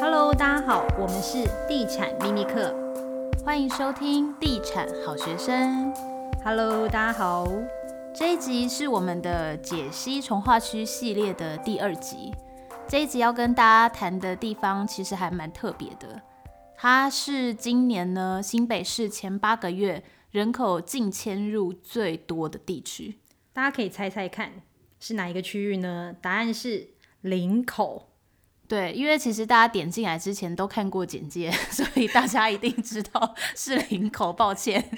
Hello，大家好，我们是地产秘密课，欢迎收听地产好学生。Hello，大家好，这一集是我们的解析从化区系列的第二集。这一集要跟大家谈的地方其实还蛮特别的，它是今年呢新北市前八个月人口净迁入最多的地区。大家可以猜猜看是哪一个区域呢？答案是林口。对，因为其实大家点进来之前都看过简介，所以大家一定知道 是林口。抱歉，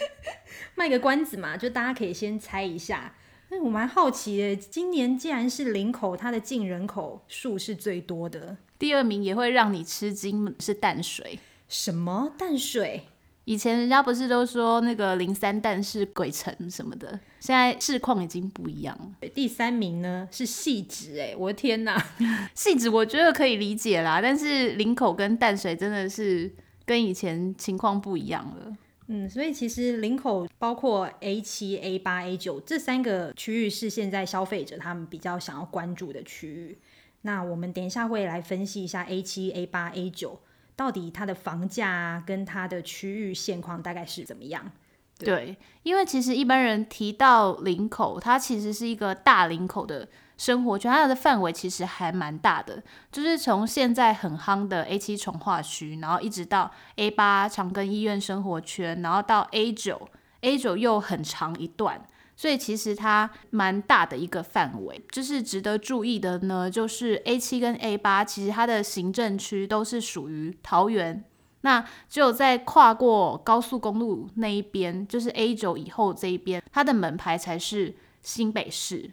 卖个关子嘛，就大家可以先猜一下。那我蛮好奇的，今年既然是林口，它的净人口数是最多的，第二名也会让你吃惊，是淡水。什么淡水？以前人家不是都说那个零三蛋是鬼城什么的，现在市况已经不一样了。第三名呢是汐止，哎，我的天哪！汐止我觉得可以理解啦，但是林口跟淡水真的是跟以前情况不一样了。嗯，所以其实林口包括 A 七、A 八、A 九这三个区域是现在消费者他们比较想要关注的区域。那我们等一下会来分析一下 A 七、A 八、A 九。到底它的房价，跟它的区域现况大概是怎么样？对，因为其实一般人提到林口，它其实是一个大林口的生活圈，它的范围其实还蛮大的，就是从现在很夯的 A 七重化区，然后一直到 A 八长庚医院生活圈，然后到 A 九，A 九又很长一段。所以其实它蛮大的一个范围，就是值得注意的呢，就是 A 七跟 A 八，其实它的行政区都是属于桃园，那只有在跨过高速公路那一边，就是 A 九以后这一边，它的门牌才是新北市。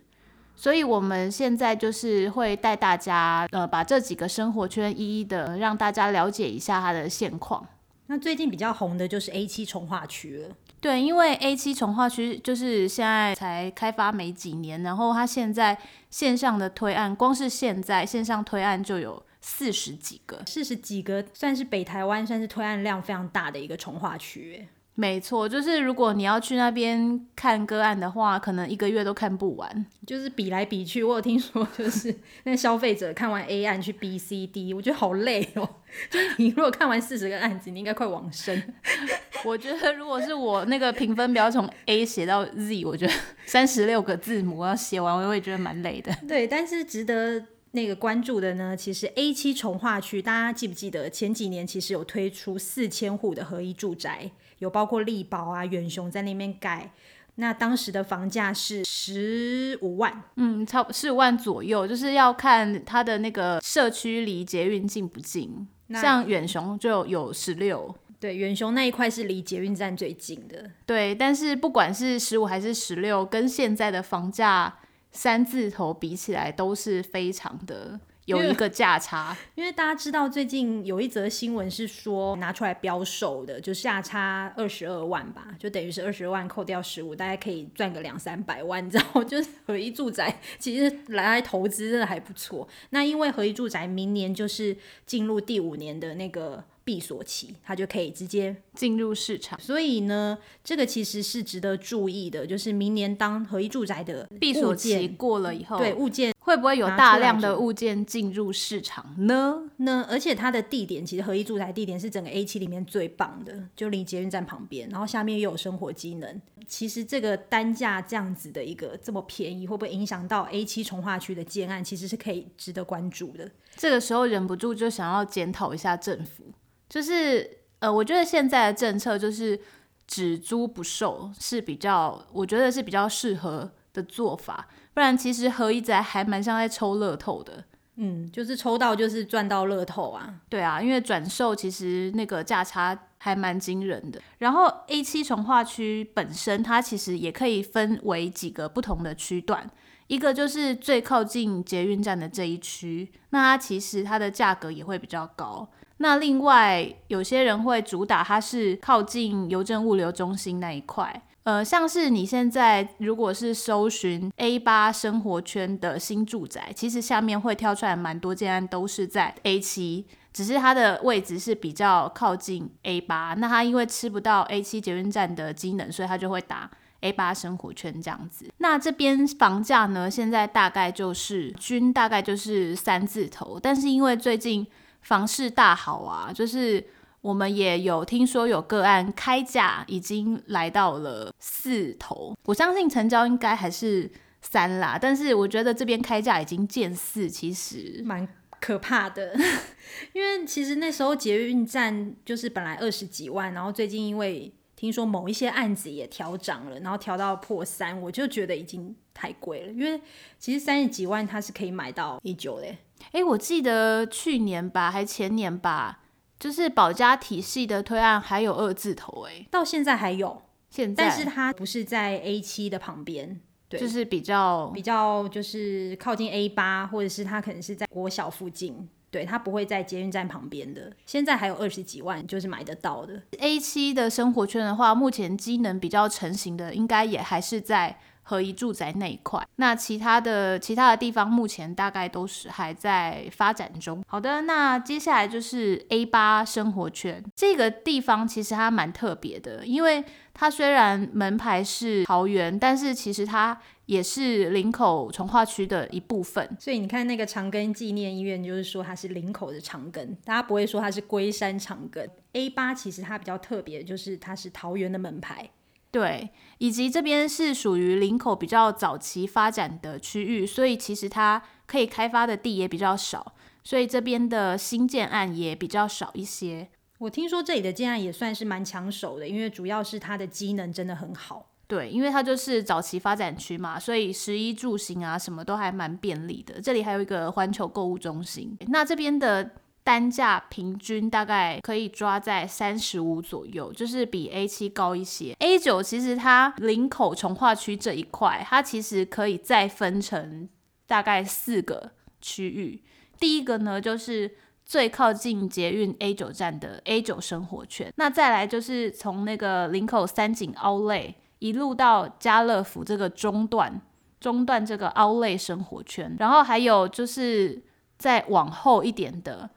所以我们现在就是会带大家，呃，把这几个生活圈一一的让大家了解一下它的现况。那最近比较红的就是 A 七重划区了。对，因为 A 七重化区就是现在才开发没几年，然后它现在线上的推案，光是现在线上推案就有四十几个，四十几个算是北台湾算是推案量非常大的一个重化区。没错，就是如果你要去那边看个案的话，可能一个月都看不完，就是比来比去。我有听说，就是 那消费者看完 A 案去 B、C、D，我觉得好累哦。就是你如果看完四十个案子，你应该快往生。我觉得如果是我那个评分表从 A 写到 Z，我觉得 三十六个字母要写完，我也觉得蛮累的。对，但是值得那个关注的呢，其实 A 七重化区，大家记不记得前几年其实有推出四千户的合一住宅？有包括力宝啊、远雄在那边盖，那当时的房价是十五万，嗯，差不十五万左右，就是要看它的那个社区离捷运近不近。像远雄就有十六，对，远雄那一块是离捷运站最近的。对，但是不管是十五还是十六，跟现在的房价三字头比起来，都是非常的。有一个价差，因为大家知道最近有一则新闻是说拿出来标售的，就价差二十二万吧，就等于是二十二万扣掉十五，大概可以赚个两三百万，你知道？就是合一住宅其实来来投资真的还不错。那因为合一住宅明年就是进入第五年的那个。闭锁期，它就可以直接进入市场。所以呢，这个其实是值得注意的，就是明年当合一住宅的闭锁期过了以后，对物件会不会有大量的物件进入市场呢？呢，而且它的地点其实合一住宅地点是整个 A 七里面最棒的，就离捷运站旁边，然后下面又有生活机能。其实这个单价这样子的一个这么便宜，会不会影响到 A 七重化区的建案？其实是可以值得关注的。这个时候忍不住就想要检讨一下政府。就是呃，我觉得现在的政策就是只租不售是比较，我觉得是比较适合的做法。不然其实合一宅还蛮像在抽乐透的，嗯，就是抽到就是赚到乐透啊。对啊，因为转售其实那个价差还蛮惊人的。然后 A 七从化区本身它其实也可以分为几个不同的区段，一个就是最靠近捷运站的这一区，那它其实它的价格也会比较高。那另外有些人会主打它是靠近邮政物流中心那一块，呃，像是你现在如果是搜寻 A 八生活圈的新住宅，其实下面会跳出来蛮多建案都是在 A 七，只是它的位置是比较靠近 A 八，那它因为吃不到 A 七捷运站的机能，所以它就会打 A 八生活圈这样子。那这边房价呢，现在大概就是均大概就是三字头，但是因为最近房市大好啊，就是我们也有听说有个案开价已经来到了四头，我相信成交应该还是三啦，但是我觉得这边开价已经见四，其实蛮可怕的。因为其实那时候捷运站就是本来二十几万，然后最近因为听说某一些案子也调涨了，然后调到破三，我就觉得已经太贵了。因为其实三十几万它是可以买到一九嘞。哎，我记得去年吧，还前年吧，就是保家体系的推案还有二字头，哎，到现在还有，现在，但是它不是在 A 七的旁边，对，就是比较比较就是靠近 A 八，或者是它可能是在国小附近。对，它不会在捷运站旁边的。现在还有二十几万，就是买得到的。A 七的生活圈的话，目前机能比较成型的，应该也还是在合一住宅那一块。那其他的其他的地方，目前大概都是还在发展中。好的，那接下来就是 A 八生活圈这个地方，其实它蛮特别的，因为它虽然门牌是桃园，但是其实它。也是林口重划区的一部分，所以你看那个长庚纪念医院，就是说它是林口的长庚，大家不会说它是龟山长庚。A 八其实它比较特别，就是它是桃园的门牌，对，以及这边是属于林口比较早期发展的区域，所以其实它可以开发的地也比较少，所以这边的新建案也比较少一些。我听说这里的建案也算是蛮抢手的，因为主要是它的机能真的很好。对，因为它就是早期发展区嘛，所以食衣住行啊什么都还蛮便利的。这里还有一个环球购物中心，那这边的单价平均大概可以抓在三十五左右，就是比 A 七高一些。A 九其实它林口重划区这一块，它其实可以再分成大概四个区域。第一个呢，就是最靠近捷运 A 九站的 A 九生活圈，那再来就是从那个林口三井 Outlet 一路到家乐福这个中段，中段这个 Outlet 生活圈，然后还有就是再往后一点的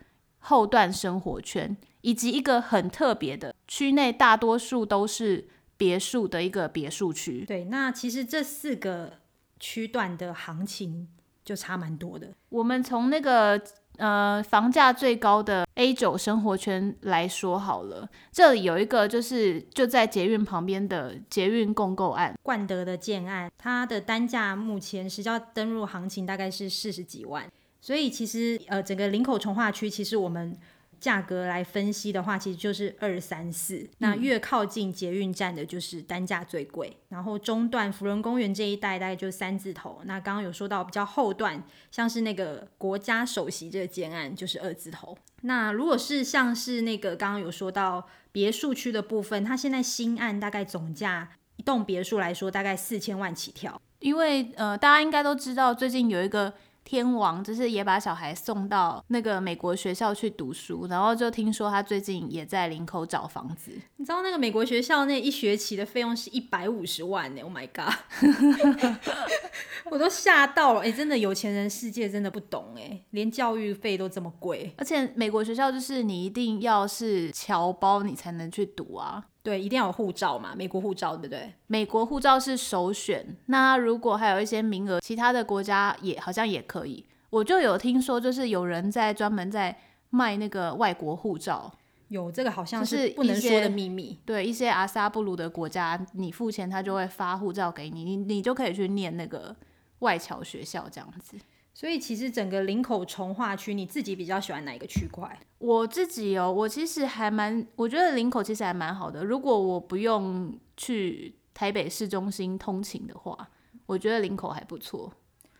后段生活圈，以及一个很特别的区内，大多数都是别墅的一个别墅区。对，那其实这四个区段的行情就差蛮多的。我们从那个。呃，房价最高的 A 九生活圈来说好了，这里有一个就是就在捷运旁边的捷运共购案，冠德的建案，它的单价目前实价登录行情大概是四十几万，所以其实呃整个林口重化区其实我们。价格来分析的话，其实就是二三四。那越靠近捷运站的，就是单价最贵。嗯、然后中段福伦公园这一带，大概就是三字头。那刚刚有说到比较后段，像是那个国家首席这个建案，就是二字头。那如果是像是那个刚刚有说到别墅区的部分，它现在新案大概总价一栋别墅来说，大概四千万起跳。因为呃，大家应该都知道，最近有一个。天王就是也把小孩送到那个美国学校去读书，然后就听说他最近也在林口找房子。你知道那个美国学校那一学期的费用是一百五十万呢？Oh my god！我都吓到了。哎、欸，真的有钱人世界真的不懂哎，连教育费都这么贵。而且美国学校就是你一定要是侨胞你才能去读啊。对，一定要有护照嘛，美国护照，对不对？美国护照是首选。那如果还有一些名额，其他的国家也好像也可以。我就有听说，就是有人在专门在卖那个外国护照。有这个好像是不能说的秘密。对，一些阿萨布鲁的国家，你付钱，他就会发护照给你，你你就可以去念那个外侨学校这样子。所以其实整个林口重划区，你自己比较喜欢哪一个区块？我自己哦，我其实还蛮，我觉得林口其实还蛮好的。如果我不用去台北市中心通勤的话，我觉得林口还不错。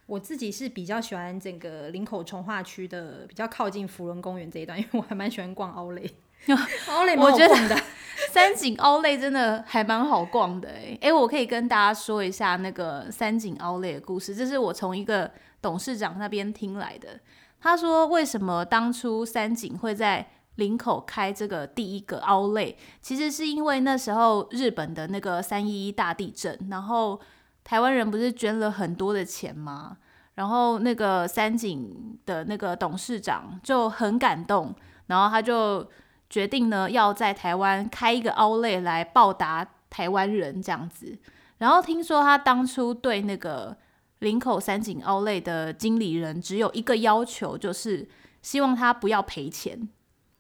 我自己是比较喜欢整个林口从化区的，比较靠近福伦公园这一段，因为我还蛮喜欢逛奥莱。奥莱我觉得 三井奥莱真的还蛮好逛的哎哎，我可以跟大家说一下那个三井奥莱的故事，这是我从一个。董事长那边听来的，他说为什么当初三井会在林口开这个第一个 Outlet，其实是因为那时候日本的那个三一一大地震，然后台湾人不是捐了很多的钱吗？然后那个三井的那个董事长就很感动，然后他就决定呢要在台湾开一个 Outlet 来报答台湾人这样子。然后听说他当初对那个林口三井奥莱的经理人只有一个要求，就是希望他不要赔钱，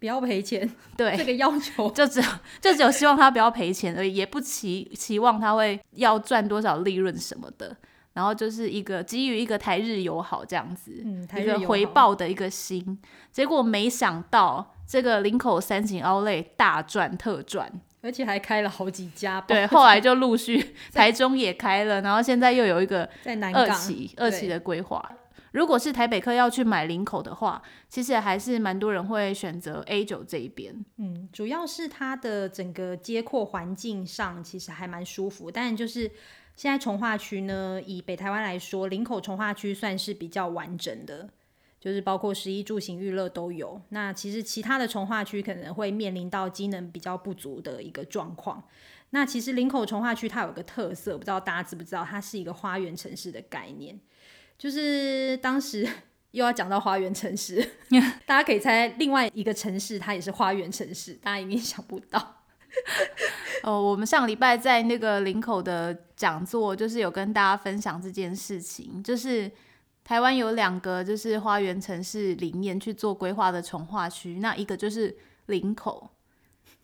不要赔钱。对，这个要求 就只有就只有希望他不要赔钱而已，也不期期望他会要赚多少利润什么的。然后就是一个基于一个台日友好这样子，嗯、一个回报的一个心。结果没想到这个林口三井奥莱大赚特赚，而且还开了好几家。对，后来就陆续 台中也开了，然后现在又有一个在南港二期二期的规划。如果是台北客要去买林口的话，其实还是蛮多人会选择 A 九这一边。嗯，主要是它的整个街廓环境上其实还蛮舒服，但就是。现在重化区呢，以北台湾来说，林口重化区算是比较完整的，就是包括食衣住行娱乐都有。那其实其他的重化区可能会面临到机能比较不足的一个状况。那其实林口重化区它有个特色，不知道大家知不知道，它是一个花园城市的概念。就是当时 又要讲到花园城市，大家可以猜另外一个城市它也是花园城市，大家一定想不到。哦，我们上礼拜在那个林口的讲座，就是有跟大家分享这件事情，就是台湾有两个就是花园城市里面去做规划的重划区，那一个就是林口，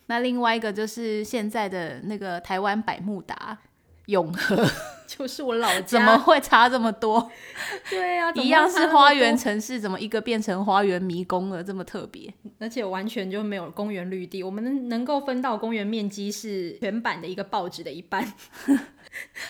那另外一个就是现在的那个台湾百慕达。永和 就是我老家，怎么会差这么多？对啊，一样是花园城市，怎么一个变成花园迷宫了？这么特别，而且完全就没有公园绿地。我们能能够分到公园面积是全版的一个报纸的一半。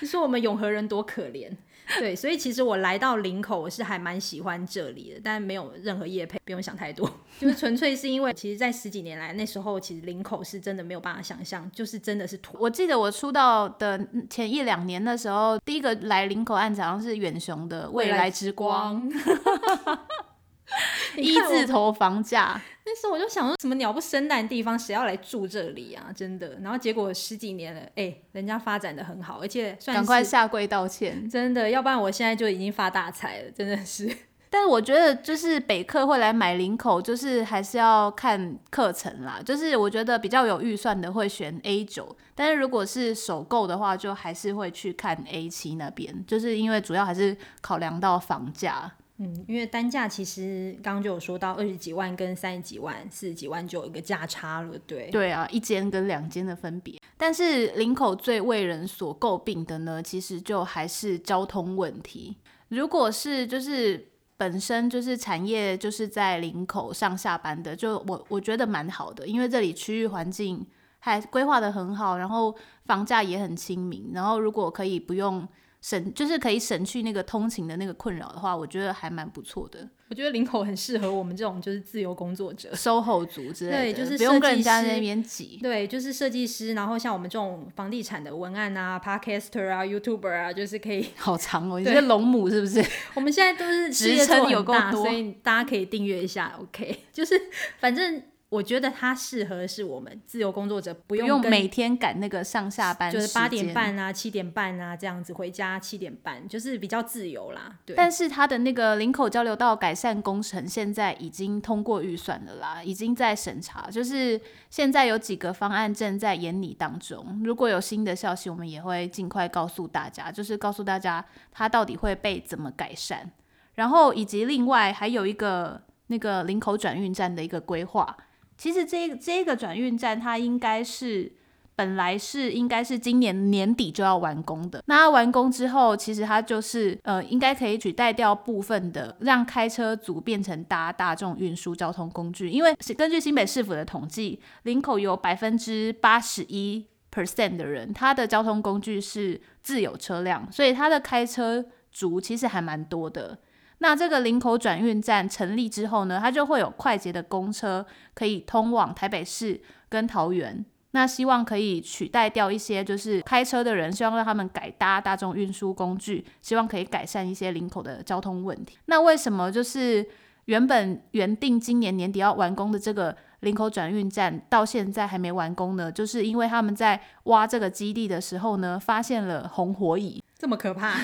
你说我们永和人多可怜。对，所以其实我来到林口，我是还蛮喜欢这里的，但没有任何业配，不用想太多，就是纯粹是因为，其实，在十几年来，那时候其实林口是真的没有办法想象，就是真的是土。我记得我出道的前一两年的时候，第一个来林口案子好像是远雄的未来之光。一字头房价，那时候我就想说，什么鸟不生蛋的地方，谁要来住这里啊？真的。然后结果十几年了，哎、欸，人家发展的很好，而且赶快下跪道歉，真的，要不然我现在就已经发大财了，真的是。但是我觉得，就是北客会来买林口，就是还是要看课程啦。就是我觉得比较有预算的会选 A 九，但是如果是首购的话，就还是会去看 A 七那边，就是因为主要还是考量到房价。嗯，因为单价其实刚刚就有说到二十几万跟三十几万、四十几万就有一个价差了，对。对啊，一间跟两间的分别。但是林口最为人所诟病的呢，其实就还是交通问题。如果是就是本身就是产业就是在林口上下班的，就我我觉得蛮好的，因为这里区域环境还规划得很好，然后房价也很亲民，然后如果可以不用。省就是可以省去那个通勤的那个困扰的话，我觉得还蛮不错的。我觉得林口很适合我们这种就是自由工作者、SOHO 族之类的，对，就是不用跟人家在那边挤。对，就是设计师，然后像我们这种房地产的文案啊、Podcaster 啊、YouTuber 啊，就是可以。好长哦，你是龙母是不是？我们现在都是职称有够多，所以大家可以订阅一下。OK，就是反正。我觉得它适合是我们自由工作者，不用，每天赶那个上下班，就是八点半啊、七点半啊这样子回家，七点半就是比较自由啦。对。但是它的那个林口交流道改善工程现在已经通过预算了啦，已经在审查，就是现在有几个方案正在研拟当中。如果有新的消息，我们也会尽快告诉大家，就是告诉大家它到底会被怎么改善，然后以及另外还有一个那个林口转运站的一个规划。其实这这个转运站，它应该是本来是应该是今年年底就要完工的。那完工之后，其实它就是呃，应该可以取代掉部分的，让开车族变成搭大众运输交通工具。因为根据新北市府的统计，林口有百分之八十一 percent 的人，他的交通工具是自有车辆，所以他的开车族其实还蛮多的。那这个林口转运站成立之后呢，它就会有快捷的公车可以通往台北市跟桃园。那希望可以取代掉一些就是开车的人，希望让他们改搭大众运输工具，希望可以改善一些林口的交通问题。那为什么就是原本原定今年年底要完工的这个林口转运站到现在还没完工呢？就是因为他们在挖这个基地的时候呢，发现了红火蚁，这么可怕。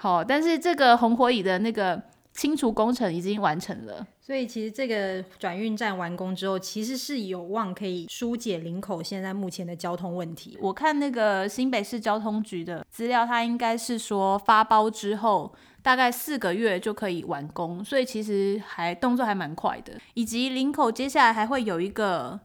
好，但是这个红火蚁的那个清除工程已经完成了。所以其实这个转运站完工之后，其实是有望可以疏解林口现在目前的交通问题。我看那个新北市交通局的资料，它应该是说发包之后大概四个月就可以完工，所以其实还动作还蛮快的。以及林口接下来还会有一个。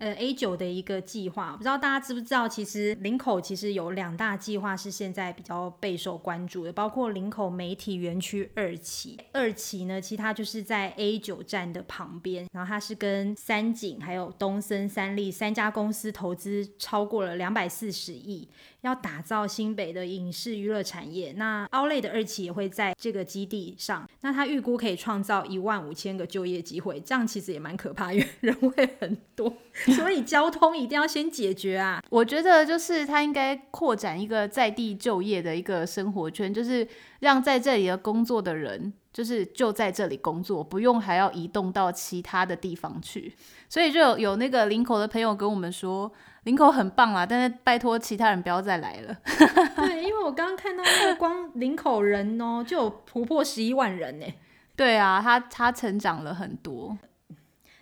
呃，A 九的一个计划，不知道大家知不知道？其实林口其实有两大计划是现在比较备受关注的，包括林口媒体园区二期。二期呢，其实它就是在 A 九站的旁边，然后它是跟三井还有东森三立三家公司投资超过了两百四十亿。要打造新北的影视娱乐产业，那奥类的二期也会在这个基地上，那他预估可以创造一万五千个就业机会，这样其实也蛮可怕，因为人会很多，所以交通一定要先解决啊。我觉得就是他应该扩展一个在地就业的一个生活圈，就是让在这里的工作的人，就是就在这里工作，不用还要移动到其他的地方去。所以就有有那个林口的朋友跟我们说。林口很棒啊，但是拜托其他人不要再来了。对，因为我刚刚看到那个光林口人哦，就有突破十一万人呢。对啊，他他成长了很多。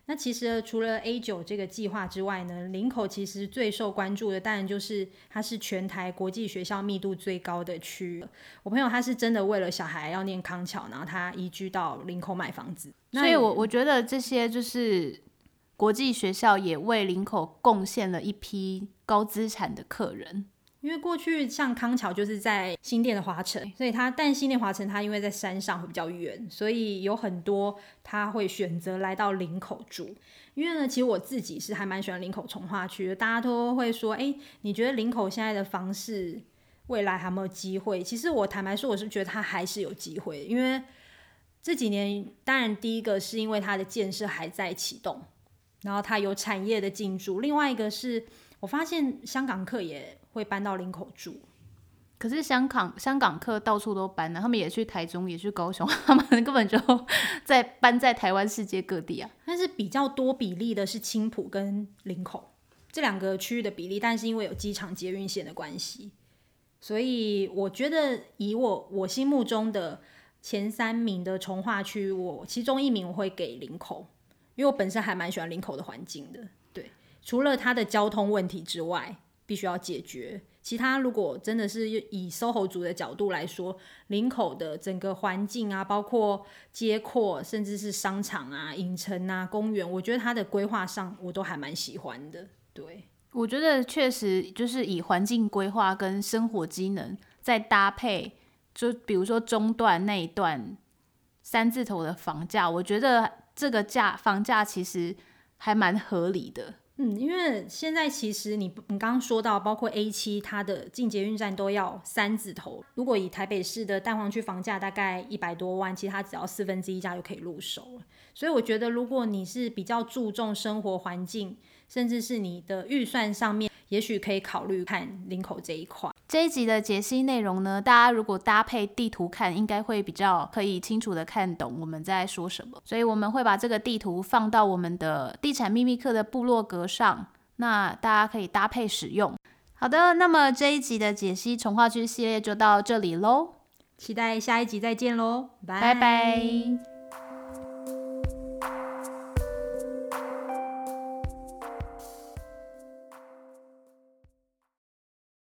那其实除了 A 九这个计划之外呢，林口其实最受关注的当然就是它是全台国际学校密度最高的区域。我朋友他是真的为了小孩要念康桥，然后他移居到林口买房子。所以我我觉得这些就是。国际学校也为林口贡献了一批高资产的客人，因为过去像康桥就是在新店的华城，所以他但新店华城他因为在山上会比较远，所以有很多他会选择来到林口住。因为呢，其实我自己是还蛮喜欢林口重划区的，大家都会说，哎，你觉得林口现在的房市未来还有没有机会？其实我坦白说，我是觉得它还是有机会，因为这几年当然第一个是因为它的建设还在启动。然后它有产业的进驻，另外一个是我发现香港客也会搬到林口住，可是香港香港客到处都搬了，他们也去台中，也去高雄，他们根本就 在搬在台湾世界各地啊。但是比较多比例的是青浦跟林口这两个区域的比例，但是因为有机场捷运线的关系，所以我觉得以我我心目中的前三名的从化区，我其中一名我会给林口。因为我本身还蛮喜欢林口的环境的，对，除了它的交通问题之外，必须要解决。其他如果真的是以 SOHO 族的角度来说，林口的整个环境啊，包括街廓，甚至是商场啊、影城啊、公园，我觉得它的规划上我都还蛮喜欢的。对，我觉得确实就是以环境规划跟生活机能再搭配，就比如说中段那一段三字头的房价，我觉得。这个价房价其实还蛮合理的，嗯，因为现在其实你你刚刚说到，包括 A 七它的进捷运站都要三字头，如果以台北市的蛋黄区房价大概一百多万，其实它只要四分之一价就可以入手了。所以我觉得，如果你是比较注重生活环境，甚至是你的预算上面，也许可以考虑看林口这一块。这一集的解析内容呢，大家如果搭配地图看，应该会比较可以清楚的看懂我们在说什么。所以我们会把这个地图放到我们的地产秘密课的部落格上，那大家可以搭配使用。好的，那么这一集的解析重划区系列就到这里喽，期待下一集再见喽，拜拜。